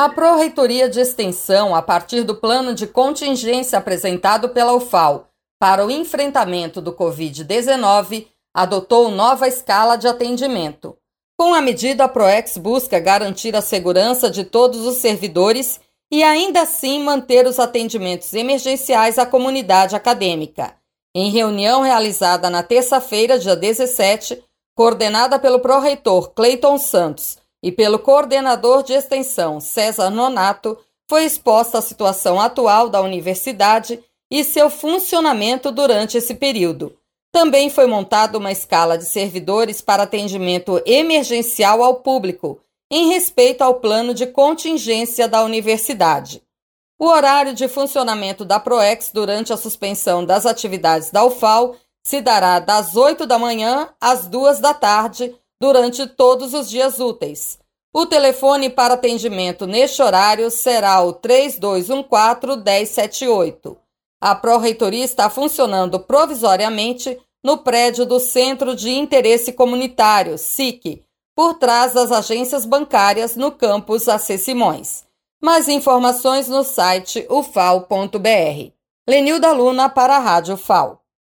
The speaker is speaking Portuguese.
A Pró-Reitoria de Extensão, a partir do plano de contingência apresentado pela UFAL para o enfrentamento do Covid-19, adotou nova escala de atendimento. Com a medida, a PROEX busca garantir a segurança de todos os servidores e ainda assim manter os atendimentos emergenciais à comunidade acadêmica. Em reunião realizada na terça-feira, dia 17, coordenada pelo pró-reitor Cleiton Santos e pelo coordenador de extensão César Nonato, foi exposta a situação atual da universidade e seu funcionamento durante esse período. Também foi montada uma escala de servidores para atendimento emergencial ao público, em respeito ao plano de contingência da universidade. O horário de funcionamento da PROEX durante a suspensão das atividades da UFAL se dará das 8 da manhã às 2 da tarde, durante todos os dias úteis. O telefone para atendimento neste horário será o 3214-1078. A Pró-Reitoria está funcionando provisoriamente no prédio do Centro de Interesse Comunitário, SIC, por trás das agências bancárias no campus AC Simões. Mais informações no site ufal.br. Lenilda Luna para a Rádio FAO.